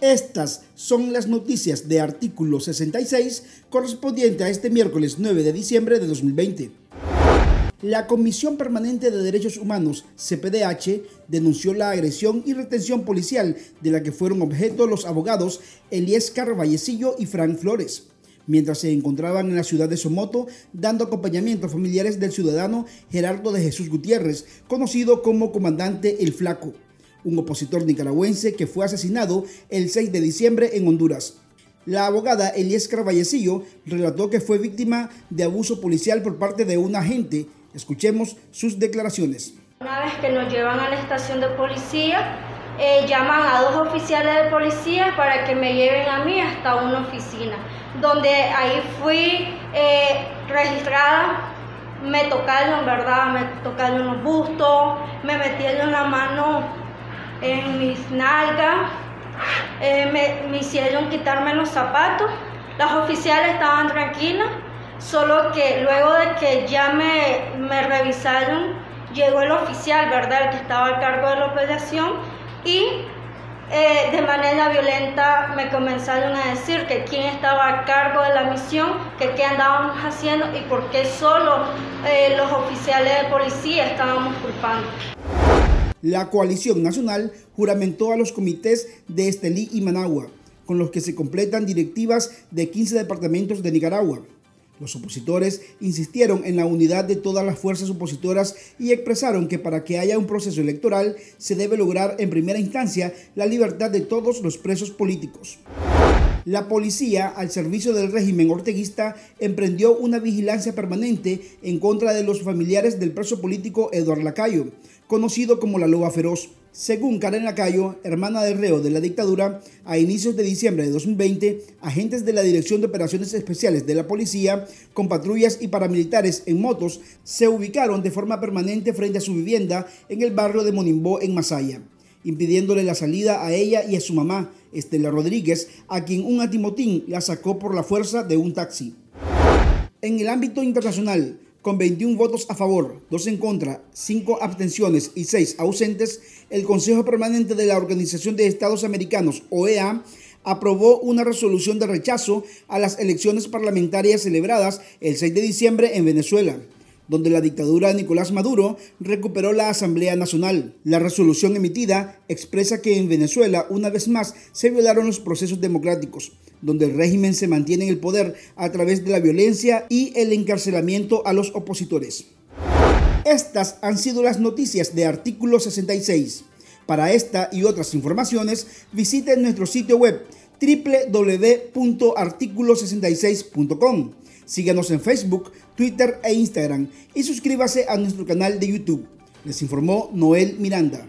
Estas son las noticias de artículo 66 correspondiente a este miércoles 9 de diciembre de 2020. La Comisión Permanente de Derechos Humanos, CPDH, denunció la agresión y retención policial de la que fueron objeto los abogados Elías Carvallecillo y Frank Flores, mientras se encontraban en la ciudad de Somoto dando acompañamiento a familiares del ciudadano Gerardo de Jesús Gutiérrez, conocido como Comandante El Flaco un opositor nicaragüense que fue asesinado el 6 de diciembre en Honduras. La abogada Elías Carvallecillo relató que fue víctima de abuso policial por parte de un agente. Escuchemos sus declaraciones. Una vez que nos llevan a la estación de policía, eh, llaman a dos oficiales de policía para que me lleven a mí hasta una oficina, donde ahí fui eh, registrada, me tocaron, ¿verdad? Me tocaron los bustos, me metieron la mano en mis nalgas, eh, me, hicieron quitarme los zapatos. Las oficiales estaban tranquilas, solo que luego de que ya me, me revisaron, llegó el oficial, ¿verdad?, el que estaba a cargo de la operación, y eh, de manera violenta me comenzaron a decir que quién estaba a cargo de la misión, que qué andábamos haciendo y por qué solo eh, los oficiales de policía estábamos culpando. La coalición nacional juramentó a los comités de Estelí y Managua, con los que se completan directivas de 15 departamentos de Nicaragua. Los opositores insistieron en la unidad de todas las fuerzas opositoras y expresaron que para que haya un proceso electoral se debe lograr en primera instancia la libertad de todos los presos políticos. La policía, al servicio del régimen orteguista, emprendió una vigilancia permanente en contra de los familiares del preso político Eduardo Lacayo, conocido como la Loba Feroz. Según Karen Lacayo, hermana del reo de la dictadura, a inicios de diciembre de 2020, agentes de la Dirección de Operaciones Especiales de la Policía, con patrullas y paramilitares en motos, se ubicaron de forma permanente frente a su vivienda en el barrio de Monimbó, en Masaya impidiéndole la salida a ella y a su mamá, Estela Rodríguez, a quien un atimotín la sacó por la fuerza de un taxi. En el ámbito internacional, con 21 votos a favor, 2 en contra, 5 abstenciones y 6 ausentes, el Consejo Permanente de la Organización de Estados Americanos, OEA, aprobó una resolución de rechazo a las elecciones parlamentarias celebradas el 6 de diciembre en Venezuela donde la dictadura de Nicolás Maduro recuperó la Asamblea Nacional. La resolución emitida expresa que en Venezuela una vez más se violaron los procesos democráticos, donde el régimen se mantiene en el poder a través de la violencia y el encarcelamiento a los opositores. Estas han sido las noticias de artículo 66. Para esta y otras informaciones, visiten nuestro sitio web www.articulo66.com. Síganos en Facebook, Twitter e Instagram y suscríbase a nuestro canal de YouTube. Les informó Noel Miranda.